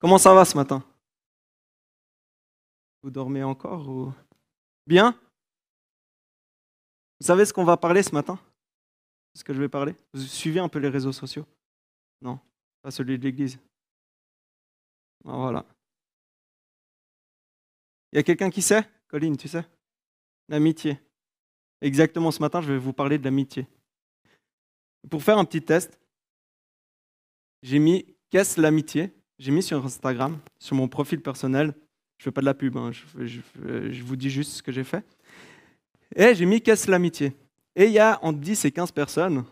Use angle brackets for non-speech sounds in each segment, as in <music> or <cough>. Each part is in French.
Comment ça va ce matin? Vous dormez encore ou? Bien? Vous savez ce qu'on va parler ce matin? Ce que je vais parler? Vous suivez un peu les réseaux sociaux? Non, pas celui de l'église. Ah, voilà. Il y a quelqu'un qui sait? Colline, tu sais? L'amitié. Exactement, ce matin, je vais vous parler de l'amitié. Pour faire un petit test, j'ai mis Qu'est-ce l'amitié? J'ai mis sur Instagram, sur mon profil personnel. Je ne fais pas de la pub, hein, je, vous dis juste ce que j'ai fait. Et j'ai mis Qu'est-ce l'amitié? Et il y a entre 10 et 15 personnes,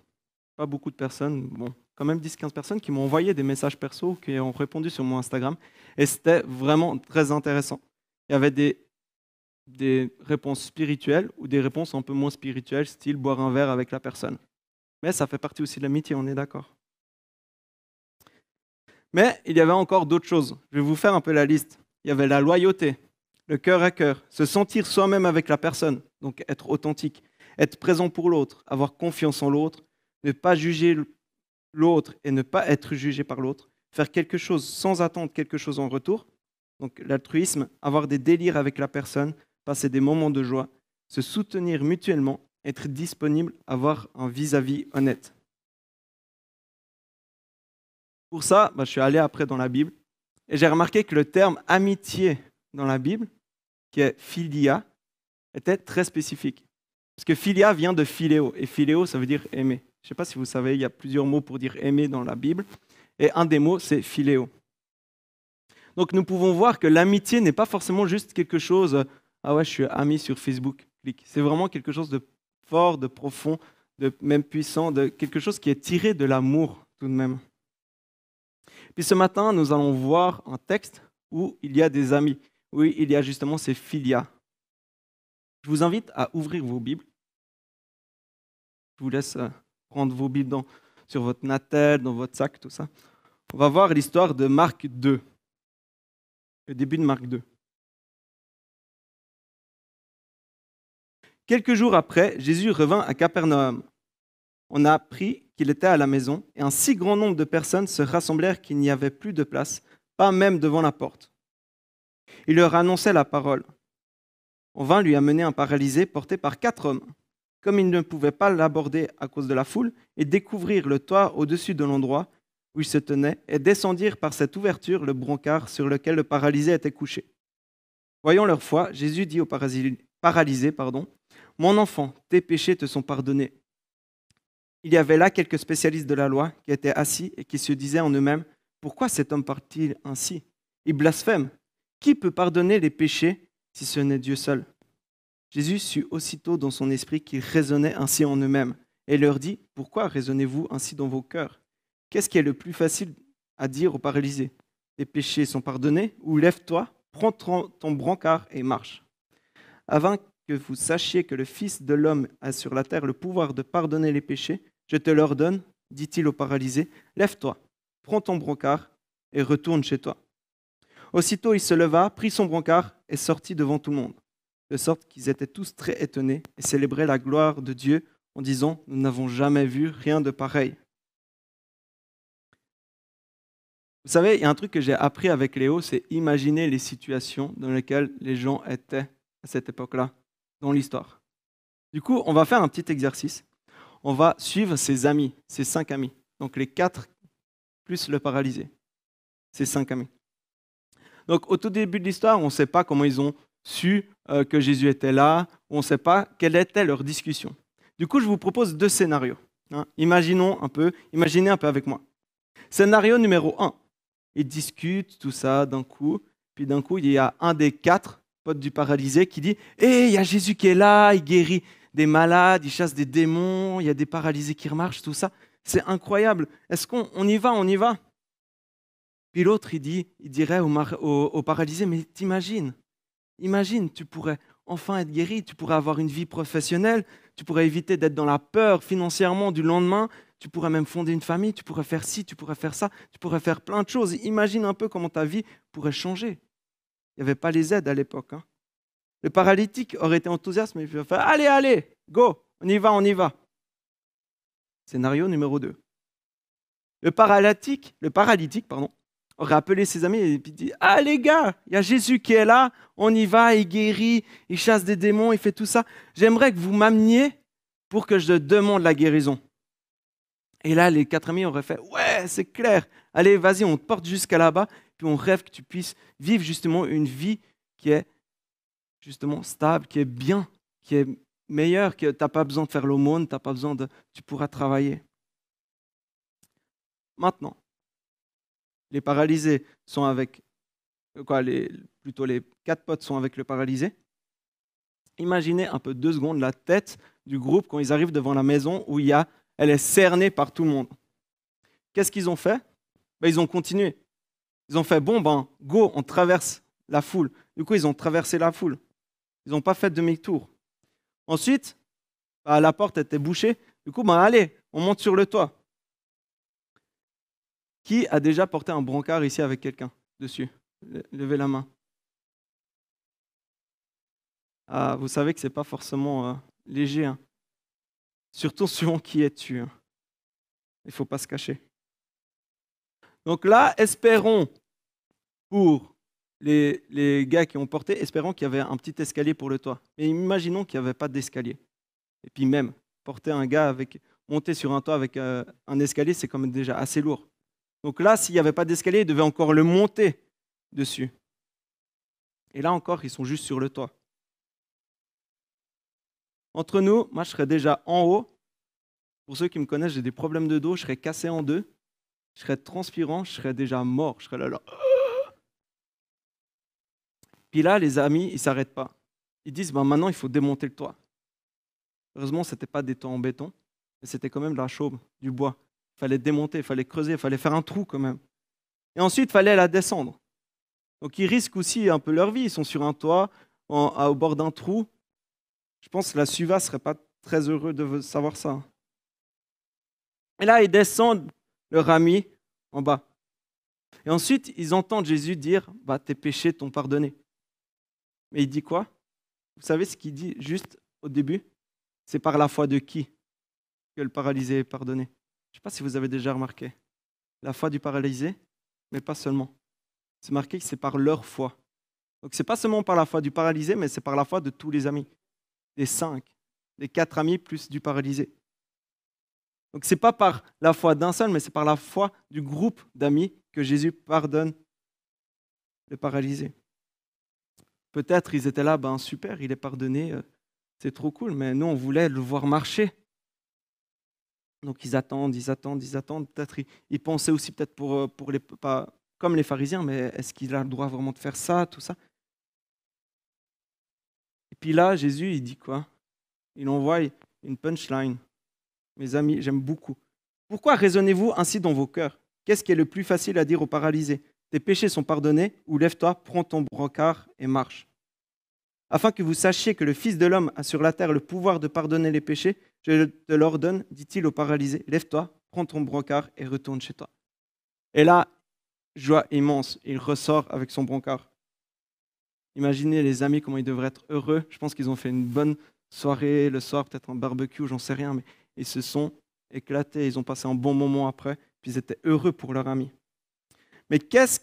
pas beaucoup de personnes, bon, quand même 10-15 personnes qui m'ont envoyé des messages perso, qui ont répondu sur mon Instagram. Et c'était vraiment très intéressant. Il y avait des, des réponses spirituelles ou des réponses un peu moins spirituelles, style boire un verre avec la personne. Mais ça fait partie aussi de l'amitié, on est d'accord. Mais il y avait encore d'autres choses. Je vais vous faire un peu la liste. Il y avait la loyauté, le cœur à cœur, se sentir soi-même avec la personne, donc être authentique, être présent pour l'autre, avoir confiance en l'autre, ne pas juger l'autre et ne pas être jugé par l'autre, faire quelque chose sans attendre quelque chose en retour, donc l'altruisme, avoir des délires avec la personne, passer des moments de joie, se soutenir mutuellement, être disponible, avoir un vis-à-vis honnête. Pour ça, bah, je suis allé après dans la Bible et j'ai remarqué que le terme amitié dans la Bible, qui est philia, était très spécifique. Parce que philia vient de philéo, et philéo, ça veut dire aimer. Je ne sais pas si vous savez, il y a plusieurs mots pour dire aimer dans la Bible. Et un des mots, c'est philéo. Donc nous pouvons voir que l'amitié n'est pas forcément juste quelque chose, ah ouais, je suis ami sur Facebook, C'est vraiment quelque chose de fort, de profond, de même puissant, de quelque chose qui est tiré de l'amour tout de même. Puis ce matin, nous allons voir un texte où il y a des amis, où il y a justement ces filias. Je vous invite à ouvrir vos Bibles. Je vous laisse euh, prendre vos Bibles sur votre natel, dans votre sac, tout ça. On va voir l'histoire de Marc 2, le début de Marc 2. Quelques jours après, Jésus revint à Capernaum. On a appris qu'il était à la maison, et un si grand nombre de personnes se rassemblèrent qu'il n'y avait plus de place, pas même devant la porte. Il leur annonçait la parole. On vint lui amener un paralysé porté par quatre hommes. Comme ils ne pouvaient pas l'aborder à cause de la foule, et découvrir le toit au-dessus de l'endroit où il se tenait, et descendirent par cette ouverture le brancard sur lequel le paralysé était couché. Voyant leur foi, Jésus dit au paralysé, pardon, Mon enfant, tes péchés te sont pardonnés. Il y avait là quelques spécialistes de la loi qui étaient assis et qui se disaient en eux-mêmes, Pourquoi cet homme part-il ainsi? Il blasphème. Qui peut pardonner les péchés si ce n'est Dieu seul? Jésus sut aussitôt dans son esprit qu'ils raisonnaient ainsi en eux-mêmes, et leur dit, Pourquoi raisonnez-vous ainsi dans vos cœurs? Qu'est-ce qui est le plus facile à dire aux paralysés Les péchés sont pardonnés, ou lève-toi, prends ton brancard et marche. Que vous sachiez que le Fils de l'homme a sur la terre le pouvoir de pardonner les péchés, je te l'ordonne, dit-il au paralysé, lève-toi, prends ton brancard et retourne chez toi. Aussitôt il se leva, prit son brancard et sortit devant tout le monde de sorte qu'ils étaient tous très étonnés et célébraient la gloire de Dieu en disant, nous n'avons jamais vu rien de pareil. Vous savez, il y a un truc que j'ai appris avec Léo, c'est imaginer les situations dans lesquelles les gens étaient à cette époque-là, dans l'histoire. Du coup, on va faire un petit exercice. On va suivre ses amis, ses cinq amis. Donc les quatre plus le paralysé. Ces cinq amis. Donc au tout début de l'histoire, on ne sait pas comment ils ont su euh, que Jésus était là, on ne sait pas quelle était leur discussion. Du coup, je vous propose deux scénarios. Hein. Imaginons un peu, imaginez un peu avec moi. Scénario numéro un. Ils discutent tout ça d'un coup, puis d'un coup, il y a un des quatre du paralysé qui dit Hé, il y a Jésus qui est là, il guérit des malades, il chasse des démons, il y a des paralysés qui remarchent, tout ça. C'est incroyable. Est-ce qu'on y va, on y va? Puis l'autre, il, dit, il dirait au, au paralysé Mais t'imagines, Imagine, tu pourrais enfin être guéri, tu pourrais avoir une vie professionnelle, tu pourrais éviter d'être dans la peur financièrement du lendemain, tu pourrais même fonder une famille, tu pourrais faire ci, tu pourrais faire ça, tu pourrais faire plein de choses. Imagine un peu comment ta vie pourrait changer. Il n'y avait pas les aides à l'époque. Hein. Le paralytique aurait été enthousiaste, mais il aurait fait Allez, allez, go, on y va, on y va. Scénario numéro 2. Le paralytique, le paralytique pardon, aurait appelé ses amis et dit Ah les gars, il y a Jésus qui est là, on y va, il guérit, il chasse des démons, il fait tout ça. J'aimerais que vous m'ameniez pour que je demande la guérison. Et là, les quatre amis auraient fait Ouais, c'est clair, allez, vas-y, on te porte jusqu'à là-bas, puis on rêve que tu puisses vivre justement une vie qui est justement stable, qui est bien, qui est meilleure, que tu n'as pas besoin de faire l'aumône, tu pas besoin de. Tu pourras travailler. Maintenant, les paralysés sont avec, quoi, les, plutôt les quatre potes sont avec le paralysé. Imaginez un peu deux secondes la tête du groupe quand ils arrivent devant la maison où il y a, elle est cernée par tout le monde. Qu'est-ce qu'ils ont fait? Ben, Ils ont continué. Ils ont fait, bon, ben, go, on traverse la foule. Du coup, ils ont traversé la foule. Ils n'ont pas fait demi-tour. Ensuite, ben, la porte était bouchée. Du coup, ben, allez, on monte sur le toit. Qui a déjà porté un brancard ici avec quelqu'un dessus? Levez la main. Ah, vous savez que ce n'est pas forcément euh, léger. Hein. Surtout <laughs> selon qui es-tu. Hein? Il ne faut pas se cacher. Donc là, espérons pour les, les gars qui ont porté, espérons qu'il y avait un petit escalier pour le toit. Mais imaginons qu'il n'y avait pas d'escalier. Et puis même, porter un gars avec, monter sur un toit avec euh, un escalier, c'est quand même déjà assez lourd. Donc là, s'il n'y avait pas d'escalier, ils devaient encore le monter dessus. Et là encore, ils sont juste sur le toit. Entre nous, moi, je serais déjà en haut. Pour ceux qui me connaissent, j'ai des problèmes de dos, je serais cassé en deux. Je serais transpirant, je serais déjà mort. Je serais là, là. Puis là, les amis, ils s'arrêtent pas. Ils disent, ben, maintenant, il faut démonter le toit. Heureusement, ce n'était pas des toits en béton, mais c'était quand même de la chaume, du bois. Il fallait démonter, il fallait creuser, il fallait faire un trou quand même. Et ensuite, il fallait la descendre. Donc ils risquent aussi un peu leur vie. Ils sont sur un toit, au bord d'un trou. Je pense que la Suva ne serait pas très heureux de savoir ça. Et là, ils descendent leur ami en bas. Et ensuite, ils entendent Jésus dire bah, Tes péchés t'ont pardonné. Mais il dit quoi? Vous savez ce qu'il dit juste au début? C'est par la foi de qui que le paralysé est pardonné? Je ne sais pas si vous avez déjà remarqué. La foi du paralysé, mais pas seulement. C'est marqué que c'est par leur foi. Donc ce n'est pas seulement par la foi du paralysé, mais c'est par la foi de tous les amis. Des cinq, des quatre amis plus du paralysé. Donc ce n'est pas par la foi d'un seul, mais c'est par la foi du groupe d'amis que Jésus pardonne le paralysé. Peut-être ils étaient là, ben super, il est pardonné, euh, c'est trop cool, mais nous on voulait le voir marcher. Donc ils attendent, ils attendent, ils attendent. Peut-être ils, pensaient aussi peut-être pour, euh, pour les pas comme les pharisiens, mais est-ce qu'il a le droit vraiment de faire ça, tout ça? Et puis là, Jésus, il dit quoi? Il envoie une punchline. Mes amis, j'aime beaucoup. Pourquoi raisonnez-vous ainsi dans vos cœurs? Qu'est-ce qui est le plus facile à dire aux paralysés? Tes péchés sont pardonnés, ou lève-toi, prends ton brancard et marche. Afin que vous sachiez que le Fils de l'homme a sur la terre le pouvoir de pardonner les péchés, je te l'ordonne, dit-il au paralysé, lève-toi, prends ton brancard et retourne chez toi. Et là, joie immense, il ressort avec son brancard. Imaginez les amis, comment ils devraient être heureux. Je pense qu'ils ont fait une bonne soirée le soir, peut-être un barbecue, j'en sais rien, mais ils se sont éclatés, ils ont passé un bon moment après, puis ils étaient heureux pour leur ami. Mais qu'est-ce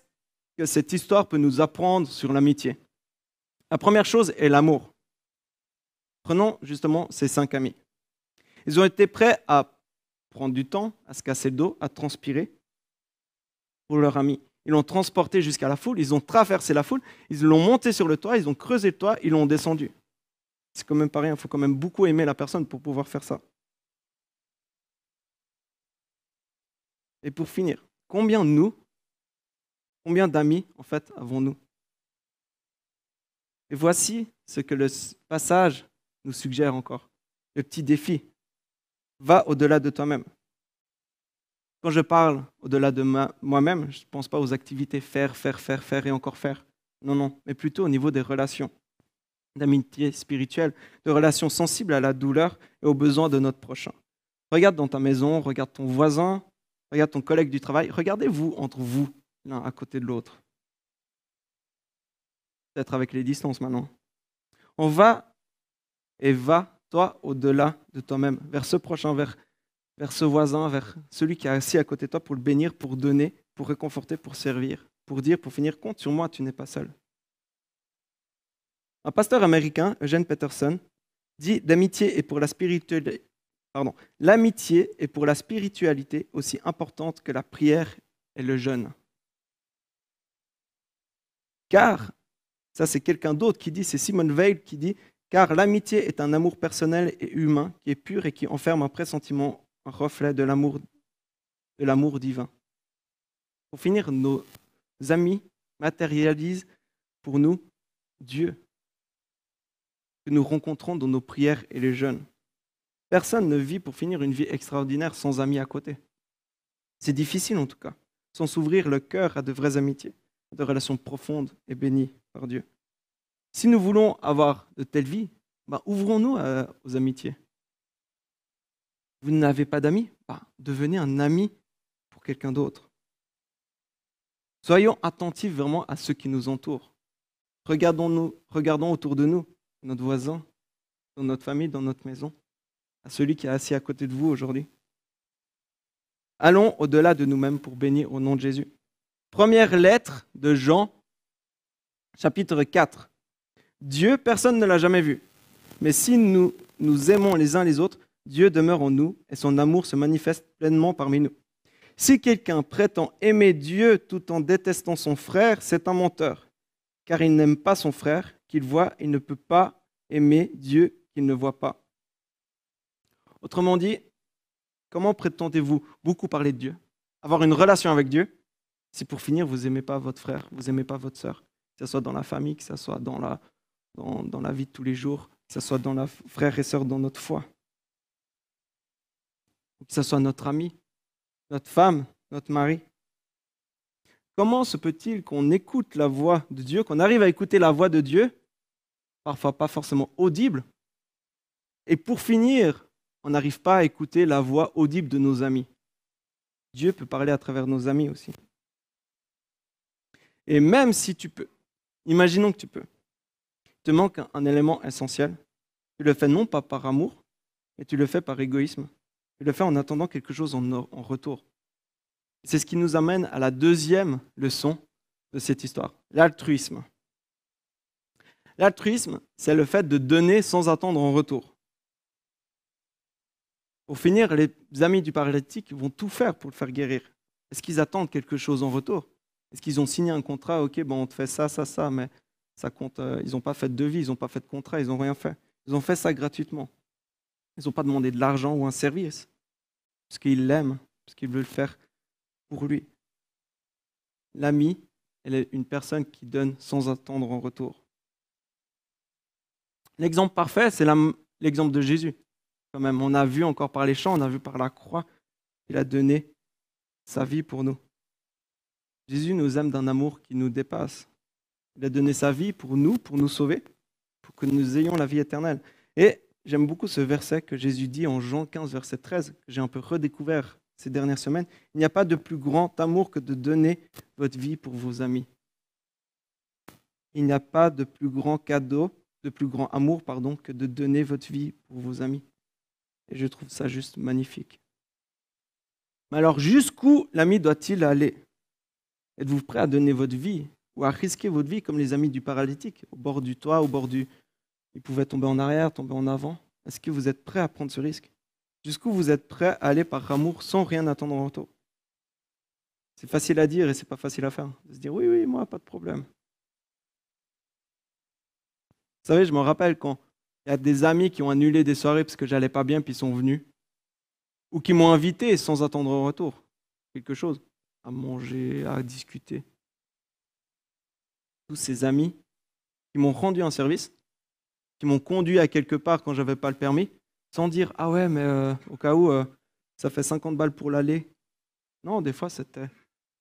que cette histoire peut nous apprendre sur l'amitié? La première chose est l'amour. Prenons justement ces cinq amis. Ils ont été prêts à prendre du temps, à se casser le dos, à transpirer pour leur ami. Ils l'ont transporté jusqu'à la foule, ils ont traversé la foule, ils l'ont monté sur le toit, ils ont creusé le toit, ils l'ont descendu. C'est quand même pas rien, il faut quand même beaucoup aimer la personne pour pouvoir faire ça. Et pour finir, combien nous, combien d'amis en fait avons-nous? Et voici ce que le passage nous suggère encore, le petit défi va au-delà de toi-même. Quand je parle au-delà de moi-même, je ne pense pas aux activités faire, faire, faire, faire et encore faire. Non, non, mais plutôt au niveau des relations, d'amitié spirituelle, de relations sensibles à la douleur et aux besoins de notre prochain. Regarde dans ta maison, regarde ton voisin, regarde ton collègue du travail, regardez-vous entre vous, l'un à côté de l'autre. Peut-être avec les distances maintenant. On va et va toi au-delà de toi-même, vers ce prochain, vers, vers ce voisin, vers celui qui est assis à côté de toi pour le bénir, pour donner pour réconforter, pour servir, pour dire, pour finir, compte sur moi, tu n'es pas seul. Un pasteur américain, Eugene Peterson, dit d'amitié et pour la spiritualité, l'amitié est pour la spiritualité aussi importante que la prière et le jeûne. Car, ça c'est quelqu'un d'autre qui dit, c'est Simone Veil qui dit, car l'amitié est un amour personnel et humain qui est pur et qui enferme un pressentiment, un reflet de l'amour, de l'amour divin. Pour finir, nos amis matérialisent pour nous Dieu que nous rencontrons dans nos prières et les jeûnes. Personne ne vit pour finir une vie extraordinaire sans amis à côté. C'est difficile en tout cas, sans s'ouvrir le cœur à de vraies amitiés, à de relations profondes et bénies par Dieu. Si nous voulons avoir de telles vies, bah, ouvrons-nous aux amitiés. Vous n'avez pas d'amis bah, Devenez un ami pour quelqu'un d'autre. Soyons attentifs vraiment à ceux qui nous entourent. Regardons, -nous, regardons autour de nous notre voisin, dans notre famille, dans notre maison, à celui qui est assis à côté de vous aujourd'hui. Allons au-delà de nous-mêmes pour bénir au nom de Jésus. Première lettre de Jean, chapitre 4. Dieu, personne ne l'a jamais vu. Mais si nous nous aimons les uns les autres, Dieu demeure en nous et son amour se manifeste pleinement parmi nous. Si quelqu'un prétend aimer Dieu tout en détestant son frère, c'est un menteur, car il n'aime pas son frère qu'il voit, il ne peut pas aimer Dieu qu'il ne voit pas. Autrement dit, comment prétendez-vous beaucoup parler de Dieu? Avoir une relation avec Dieu Si pour finir, vous n'aimez pas votre frère, vous n'aimez pas votre sœur, que ce soit dans la famille, que ce soit dans la, dans, la vie de tous les jours, que ce soit dans la frère et sœur dans notre foi, que ce soit notre ami, notre femme, notre mari. Comment se peut-il qu'on écoute la voix de Dieu, qu'on arrive à écouter la voix de Dieu, parfois pas forcément audible, et pour finir, on n'arrive pas à écouter la voix audible de nos amis Dieu peut parler à travers nos amis aussi. Et même si tu peux, imaginons que tu peux, il te manque un élément essentiel. Tu le fais non pas par amour, mais tu le fais par égoïsme. Tu le fais en attendant quelque chose en, en retour. C'est ce qui nous amène à la deuxième leçon de cette histoire, l'altruisme. L'altruisme, c'est le fait de donner sans attendre en retour. Pour finir, les amis du paralytique vont tout faire pour le faire guérir. Est-ce qu'ils attendent quelque chose en retour? Est-ce qu'ils ont signé un contrat? Ok, on te fait ça, ça, ça, mais ça compte. Euh, ils n'ont pas fait de devis, ils n'ont pas fait de contrat, ils n'ont rien fait. Ils ont fait ça gratuitement. Ils n'ont pas demandé de l'argent ou un service, parce qu'ils l'aiment, parce qu'ils veulent le faire pour lui. L'ami, elle est une personne qui donne sans attendre en retour. L'exemple parfait, c'est l'exemple de Jésus. Quand même, on a vu encore par les chants, on a vu par la croix, il a donné sa vie pour nous. Jésus nous aime d'un amour qui nous dépasse. Il a donné sa vie pour nous, pour nous sauver, pour que nous ayons la vie éternelle. Et j'aime beaucoup ce verset que Jésus dit en Jean 15, verset 13, que j'ai un peu redécouvert ces dernières semaines, il n'y a pas de plus grand amour que de donner votre vie pour vos amis. Il n'y a pas de plus grand cadeau, de plus grand amour, pardon, que de donner votre vie pour vos amis. Et je trouve ça juste magnifique. Mais alors, jusqu'où l'ami doit-il aller? Êtes-vous prêt à donner votre vie ou à risquer votre vie comme les amis du paralytique, au bord du toit, au bord du... Ils pouvaient tomber en arrière, tomber en avant? Est-ce que vous êtes prêt à prendre ce risque? Jusqu'où vous êtes prêt à aller par amour sans rien attendre en retour? C'est facile à dire et c'est pas facile à faire. De se dire oui, oui, moi, pas de problème. Vous savez, je me rappelle quand il y a des amis qui ont annulé des soirées parce que j'allais pas bien puis ils sont venus. Ou qui m'ont invité sans attendre en retour quelque chose, à manger, à discuter. Tous ces amis qui m'ont rendu un service, qui m'ont conduit à quelque part quand j'avais pas le permis, sans dire Ah ouais, mais euh, au cas où, euh, ça fait 50 balles pour l'aller. Non, des fois, c'était.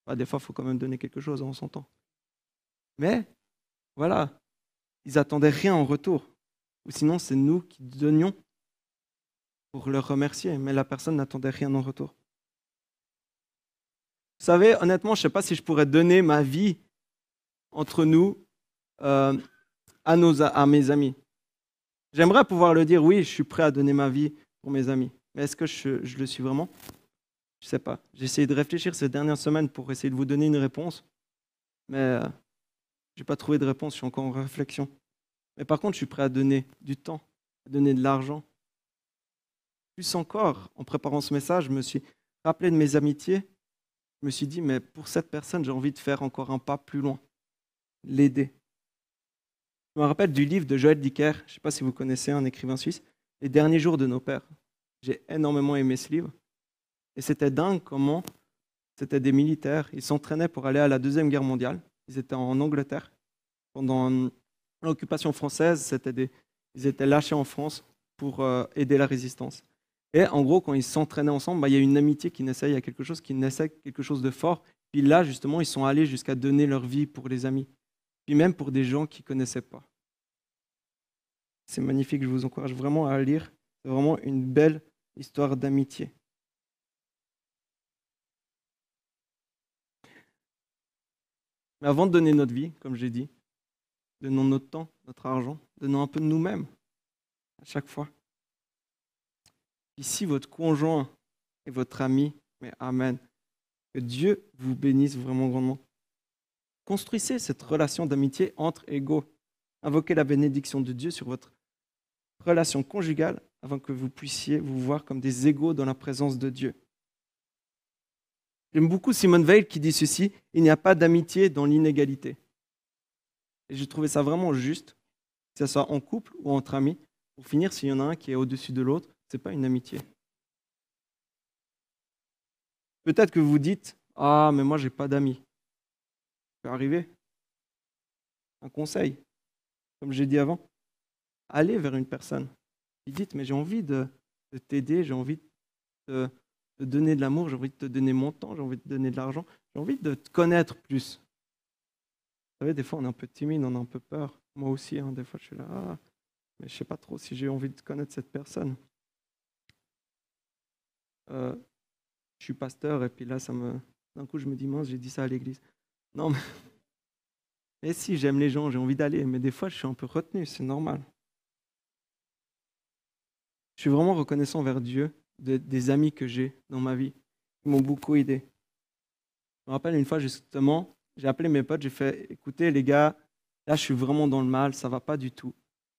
Bah, des fois, il faut quand même donner quelque chose, en son temps. Mais, voilà, ils attendaient rien en retour. Ou sinon, c'est nous qui donnions pour leur remercier, mais la personne n'attendait rien en retour. Vous savez, honnêtement, je ne sais pas si je pourrais donner ma vie entre nous euh, à, mes amis. J'aimerais pouvoir le dire, oui, je suis prêt à donner ma vie pour mes amis. Mais est-ce que je, le suis vraiment? Je sais pas. J'ai essayé de réfléchir ces dernières semaines pour essayer de vous donner une réponse, mais euh, je n'ai pas trouvé de réponse, je suis encore en réflexion. Mais par contre, je suis prêt à donner du temps, à donner de l'argent. Plus encore, en préparant ce message, je me suis rappelé de mes amitiés. Je me suis dit, mais pour cette personne, j'ai envie de faire encore un pas plus loin, l'aider. Je me rappelle du livre de Joël Dicker, je ne sais pas si vous connaissez un écrivain suisse, Les derniers jours de nos pères. J'ai énormément aimé ce livre. Et c'était dingue comment c'était des militaires. Ils s'entraînaient pour aller à la Deuxième Guerre mondiale. Ils étaient en Angleterre. Pendant l'occupation française, ils étaient lâchés en France pour euh, aider la résistance. Et en gros, quand ils s'entraînaient ensemble, bah, il y a une amitié qui naissait, il y a quelque chose qui naissait, quelque chose de fort. Puis là, justement, ils sont allés jusqu'à donner leur vie pour les amis. Puis même pour des gens qui ne connaissaient pas. C'est magnifique, je vous encourage vraiment à lire. C'est vraiment une belle histoire d'amitié. Mais avant de donner notre vie, comme j'ai dit, donnons notre temps, notre argent, donnons un peu de nous-mêmes à chaque fois. Ici, votre conjoint et votre ami, mais Amen. Que Dieu vous bénisse vraiment grandement. Construisez cette relation d'amitié entre égaux. Invoquez la bénédiction de Dieu sur votre relation conjugale avant que vous puissiez vous voir comme des égaux dans la présence de Dieu. J'aime beaucoup Simone Veil qui dit ceci, il n'y a pas d'amitié dans l'inégalité. Et j'ai trouvé ça vraiment juste, que ce soit en couple ou entre amis. Pour finir, s'il y en a un qui est au-dessus de l'autre, ce n'est pas une amitié. Peut-être que vous dites, ah, mais moi, j'ai pas d'amis. Ça peut arriver. Un conseil, comme j'ai dit avant, allez vers une personne. Et dites, mais j'ai envie de, t'aider, j'ai envie de te donner de l'amour, j'ai envie de te donner mon temps, j'ai envie de te donner de l'argent, j'ai envie de te connaître plus. Des fois, on est un peu timide, on a un peu peur. Moi aussi, hein, des fois, je suis là, ah, mais je sais pas trop si j'ai envie de connaître cette personne. Euh, je suis pasteur, et puis là, ça me... d'un coup, je me dis, mince, j'ai dit ça à l'église. Non, mais <laughs> si, j'aime les gens, j'ai envie d'aller, mais des fois, je suis un peu retenu, c'est normal. Je suis vraiment reconnaissant vers Dieu des amis que j'ai dans ma vie qui m'ont beaucoup aidé. Je me rappelle une fois justement, j'ai appelé mes potes, j'ai fait écoutez les gars, là je suis vraiment dans le mal, ça va pas du tout.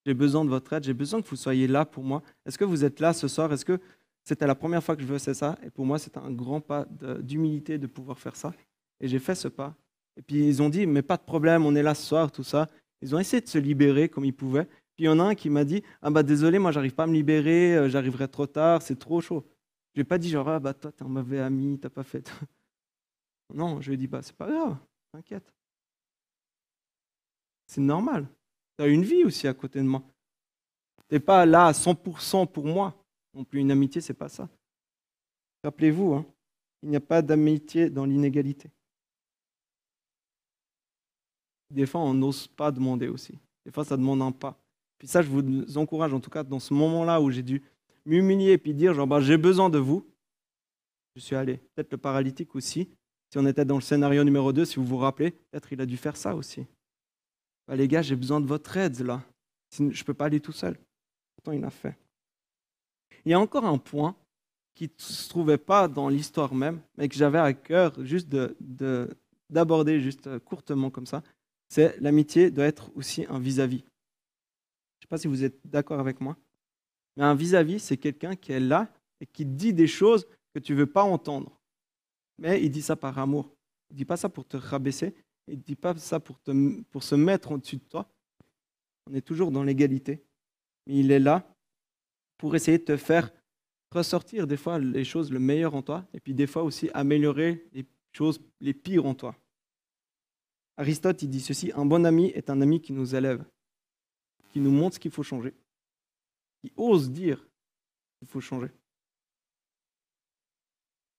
J'ai besoin de votre aide, j'ai besoin que vous soyez là pour moi. Est-ce que vous êtes là ce soir? Est-ce que c'était la première fois que je faisais ça? Et pour moi, c'était un grand pas d'humilité de pouvoir faire ça. Et j'ai fait ce pas. Et puis ils ont dit mais pas de problème, on est là ce soir, tout ça. Ils ont essayé de se libérer comme ils pouvaient. Puis il y en a un qui m'a dit Ah bah désolé, moi j'arrive pas à me libérer, euh, j'arriverai trop tard, c'est trop chaud. Je lui ai pas dit genre Ah bah toi t'es un mauvais ami, t'as pas fait. <laughs> non, je lui ai dit Bah c'est pas grave, t'inquiète. C'est normal. Tu as une vie aussi à côté de moi. Tu n'es pas là à 100% pour moi. Non plus, une amitié, c'est pas ça. Rappelez-vous, hein, il n'y a pas d'amitié dans l'inégalité. Des fois, on n'ose pas demander aussi. Des fois, ça demande un pas. Puis ça, je vous encourage, en tout cas, dans ce moment-là où j'ai dû m'humilier et puis dire, genre, bah, j'ai besoin de vous, je suis allé. Peut-être le paralytique aussi. Si on était dans le scénario numéro 2, si vous vous rappelez, peut-être il a dû faire ça aussi. Bah, les gars, j'ai besoin de votre aide là. Je ne peux pas aller tout seul. Pourtant, il l'a fait. Il y a encore un point qui ne se trouvait pas dans l'histoire même, mais que j'avais à cœur juste d'aborder juste courtement comme ça, c'est l'amitié doit être aussi un vis-à-vis. Je ne sais pas si vous êtes d'accord avec moi. Mais un vis-à-vis, c'est quelqu'un qui est là et qui dit des choses que tu ne veux pas entendre. Mais il dit ça par amour. Il ne dit pas ça pour te rabaisser. Il ne dit pas ça pour, te, se mettre au-dessus de toi. On est toujours dans l'égalité. Mais il est là pour essayer de te faire ressortir des fois les choses le meilleur en toi et puis des fois aussi améliorer les choses les pires en toi. Aristote, il dit ceci, un bon ami est un ami qui nous élève qui nous montre ce qu'il faut changer, qui ose dire qu'il faut changer,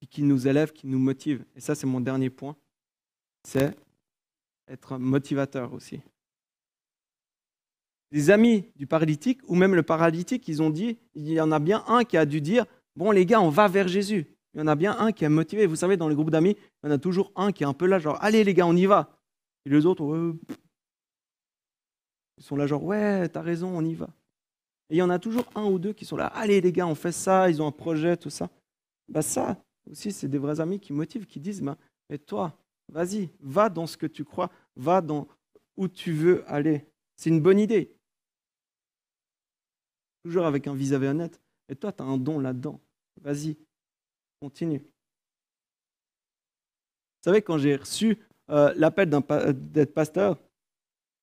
qui nous élève, qui nous motive. Et ça, c'est mon dernier point, c'est être motivateur aussi. Les amis du paralytique, ou même le paralytique, ils ont dit, il y en a bien un qui a dû dire, bon les gars, on va vers Jésus. Il y en a bien un qui est motivé. Vous savez, dans les groupes d'amis, il y en a toujours un qui est un peu là, genre, allez les gars, on y va. Et les autres, ils sont là genre, ouais, t'as raison, on y va. Et il y en a toujours un ou deux qui sont là, allez les gars, on fait ça, ils ont un projet, tout ça. Bah ça, aussi, c'est des vrais amis qui motivent, qui disent, ben, mais toi, vas-y, va dans ce que tu crois, va dans où tu veux aller. C'est une bonne idée. Toujours avec un vis-à-vis honnête. Et toi, tu as un don là-dedans. Vas-y, continue. Vous savez, quand j'ai reçu euh, l'appel d'être pasteur,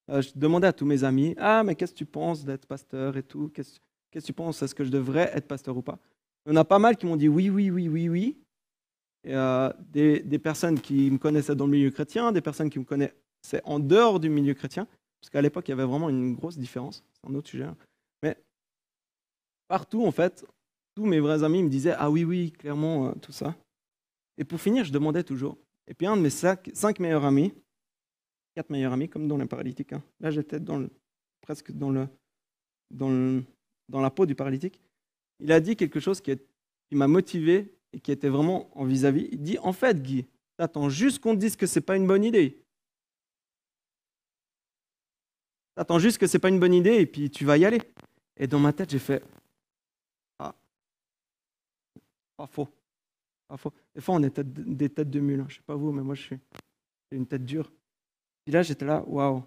euh, je demandais à tous mes amis, ah, mais qu'est-ce que tu penses d'être pasteur et tout? Qu'est-ce que tu penses? Est-ce que je devrais être pasteur ou pas Il y en a pas mal qui m'ont dit oui, oui, oui, oui, oui. Euh, des, des, personnes qui me connaissaient dans le milieu chrétien, des personnes qui me connaissaient en dehors du milieu chrétien, parce qu'à l'époque, il y avait vraiment une grosse différence. C'est un autre sujet. Hein. Mais partout, en fait, tous mes vrais amis me disaient Ah oui, oui, clairement, euh, tout ça. Et pour finir, je demandais toujours. Et puis un de mes cinq, meilleurs amis, quatre meilleurs amis, comme dans les paralytiques. Hein. Là, j'étais presque dans, la peau du paralytique. Il a dit quelque chose qui m'a motivé et qui était vraiment en vis-à-vis. Il dit En fait, Guy, t'attends juste qu'on te dise que c'est pas une bonne idée. T'attends juste que c'est pas une bonne idée et puis tu vas y aller. Et dans ma tête, j'ai fait Ah, pas faux. Pas faux. Des fois, on est des têtes de mule. Hein. Je sais pas vous, mais moi, je suis une tête dure. Puis là, j'étais là, waouh.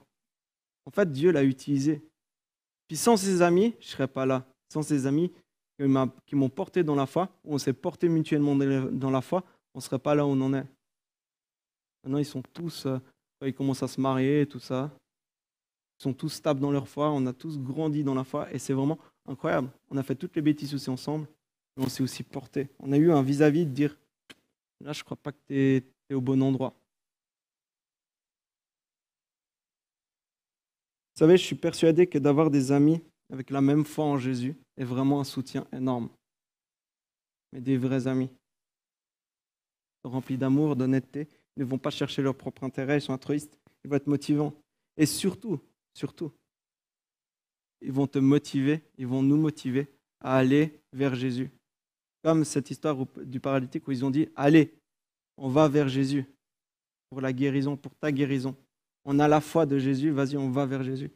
En fait, Dieu l'a utilisé. Puis sans ses amis, je serais pas là. Sans ses amis qui m'ont porté dans la foi, on s'est porté mutuellement dans la foi, on ne serait pas là où on en est. Maintenant, ils sont tous, euh, ils commencent à se marier, tout ça. Ils sont tous stables dans leur foi, on a tous grandi dans la foi, et c'est vraiment incroyable. On a fait toutes les bêtises aussi ensemble, mais on s'est aussi porté. On a eu un vis-à-vis de dire, là, je ne crois pas que tu es au bon endroit. Vous savez, je suis persuadé que d'avoir des amis avec la même foi en Jésus est vraiment un soutien énorme. Mais des vrais amis, remplis d'amour, d'honnêteté, ne vont pas chercher leur propre intérêt, ils sont altruistes, ils vont être motivants. Et surtout, surtout, ils vont te motiver, ils vont nous motiver à aller vers Jésus. Comme cette histoire du paralytique où ils ont dit, allez, on va vers Jésus pour la guérison, pour ta guérison on a la foi de Jésus, vas-y, on va vers Jésus.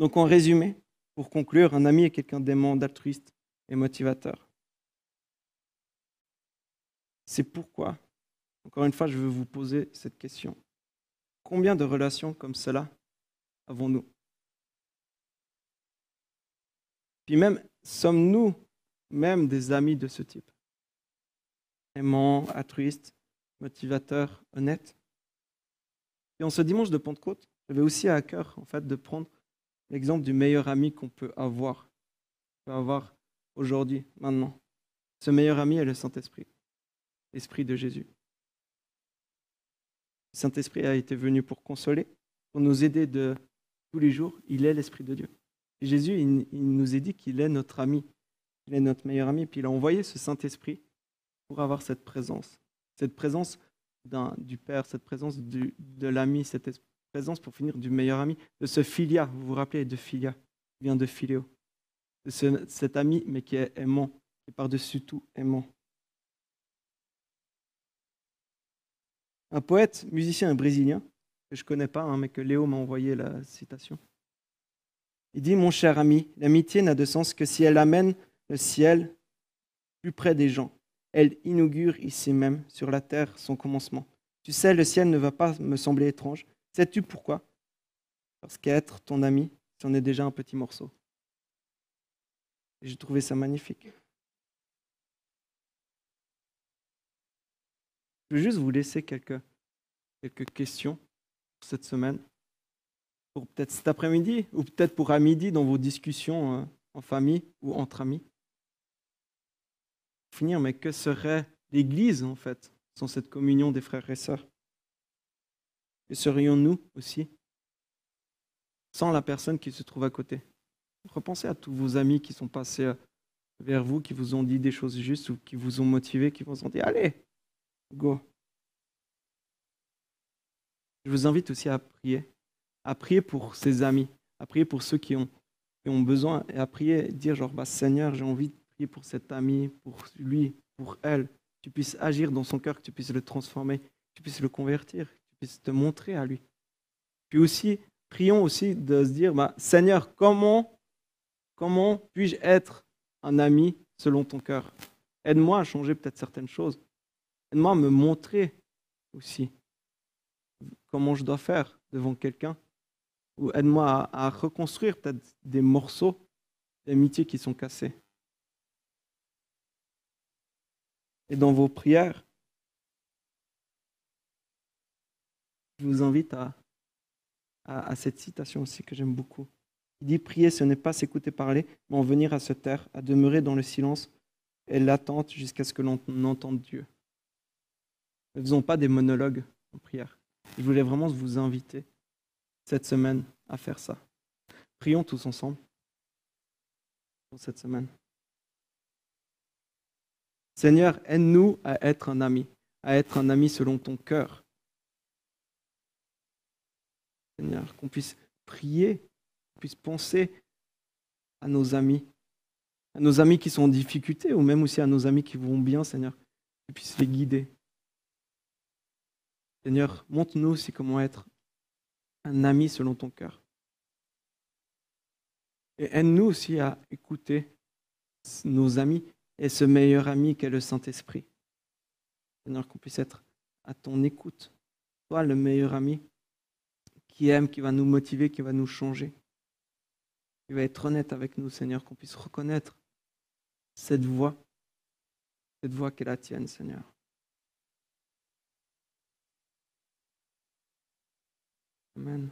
Donc en résumé, pour conclure, un ami est quelqu'un d'aimant, d'altruiste et motivateur. C'est pourquoi, encore une fois, je veux vous poser cette question. Combien de relations comme cela avons-nous? Puis même, sommes-nous même des amis de ce type? Aimants, altruistes, motivateurs, honnêtes et en ce dimanche de Pentecôte, j'avais aussi à cœur de prendre l'exemple du meilleur ami qu'on peut avoir, peut avoir aujourd'hui, maintenant. Ce meilleur ami est le Saint-Esprit, l'Esprit de Jésus. Le Saint-Esprit a été venu pour consoler, pour nous aider de tous les jours. Il est l'Esprit de Dieu. Jésus, il, nous a dit qu'il est notre ami, il est notre meilleur ami. Puis il a envoyé ce Saint-Esprit pour avoir cette présence, cette présence du Père, cette présence de l'ami, cette présence, pour finir, du meilleur ami, de ce filia. Vous vous rappelez de filia, qui vient de filéo. De cet ami, mais qui est aimant, qui est par-dessus tout aimant. Un poète, musicien brésilien, que je ne connais pas, hein, mais que Léo m'a envoyé la citation. Il dit, mon cher ami, l'amitié n'a de sens que si elle amène le ciel plus près des gens elle inaugure ici même, sur la terre, son commencement. Tu sais, le ciel ne va pas me sembler étrange. Sais-tu pourquoi? Parce qu'être ton ami, c'en est déjà un petit morceau. J'ai trouvé ça magnifique. Je vais juste vous laisser quelques, questions pour cette semaine, pour peut-être cet après-midi, ou peut-être pour à midi dans vos discussions euh, en famille ou entre amis finir, mais que serait l'Église en fait sans cette communion des frères et sœurs? Que serions-nous aussi sans la personne qui se trouve à côté? Repensez à tous vos amis qui sont passés euh, vers vous, qui vous ont dit des choses justes ou qui vous ont motivé, qui vous ont dit Allez, go. Je vous invite aussi à prier, à prier pour ses amis, à prier pour ceux qui ont, besoin, et à prier, dire genre, bah, Seigneur, j'ai envie pour cet ami, pour lui, pour elle, tu puisses agir dans son cœur, que tu puisses le transformer, que tu puisses le convertir, que puisses te montrer à lui. Puis aussi, prions aussi de se dire, bah, Seigneur, comment, comment puis-je être un ami selon ton cœur? Aide-moi à changer peut-être certaines choses. Aide-moi à me montrer aussi comment je dois faire devant quelqu'un. Ou aide-moi à, à reconstruire peut-être des morceaux d'amitié qui sont cassés. Et dans vos prières, je vous invite à, cette citation aussi que j'aime beaucoup. Il dit Prier, ce n'est pas s'écouter parler, mais en venir à se taire, à demeurer dans le silence et l'attente jusqu'à ce que l'on entende Dieu. Ne faisons pas des monologues en prière. Je voulais vraiment vous inviter cette semaine à faire ça. Prions tous ensemble pour cette semaine. Seigneur, aide-nous à être un ami, à être un ami selon ton cœur. Seigneur, qu'on puisse prier, qu'on puisse penser à nos amis, à nos amis qui sont en difficulté, ou même aussi à nos amis qui vont bien, Seigneur, que puisses les guider. Seigneur, montre-nous aussi comment être un ami selon ton cœur. Et aide-nous aussi à écouter nos amis et ce meilleur ami qu'est le Saint-Esprit. Seigneur, qu'on puisse être à ton écoute. Toi, le meilleur ami qui aime, qui va nous motiver, qui va nous changer. Qui va être honnête avec nous, Seigneur, qu'on puisse reconnaître cette voix, cette voix qu'est la tienne, Seigneur. Amen.